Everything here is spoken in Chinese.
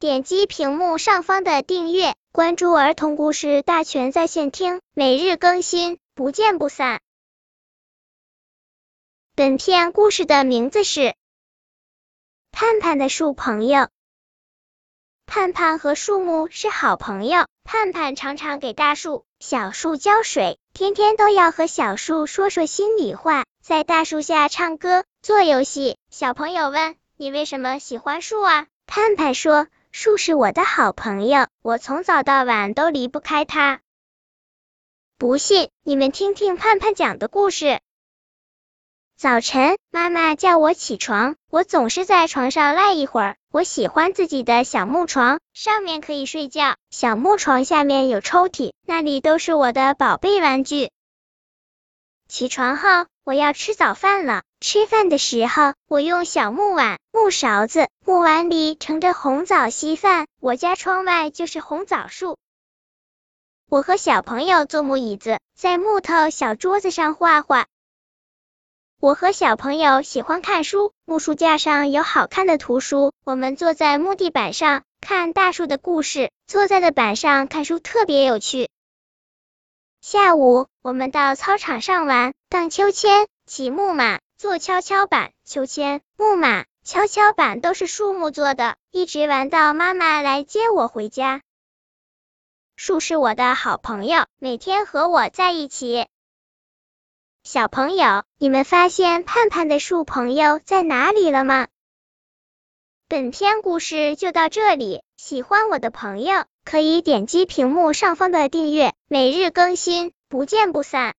点击屏幕上方的订阅，关注儿童故事大全在线听，每日更新，不见不散。本片故事的名字是《盼盼的树朋友》。盼盼和树木是好朋友，盼盼常常给大树、小树浇水，天天都要和小树说说心里话，在大树下唱歌、做游戏。小朋友问：“你为什么喜欢树啊？”盼盼说：“树是我的好朋友，我从早到晚都离不开它。”不信，你们听听盼盼讲的故事。早晨，妈妈叫我起床，我总是在床上赖一会儿。我喜欢自己的小木床，上面可以睡觉。小木床下面有抽屉，那里都是我的宝贝玩具。起床后，我要吃早饭了。吃饭的时候，我用小木碗、木勺子，木碗里盛着红枣稀饭。我家窗外就是红枣树。我和小朋友坐木椅子，在木头小桌子上画画。我和小朋友喜欢看书，木书架上有好看的图书。我们坐在木地板上看大树的故事，坐在的板上看书特别有趣。下午，我们到操场上玩，荡秋千、骑木马、坐跷跷板。秋千、木马、跷跷板都是树木做的，一直玩到妈妈来接我回家。树是我的好朋友，每天和我在一起。小朋友，你们发现盼盼的树朋友在哪里了吗？本篇故事就到这里，喜欢我的朋友可以点击屏幕上方的订阅，每日更新，不见不散。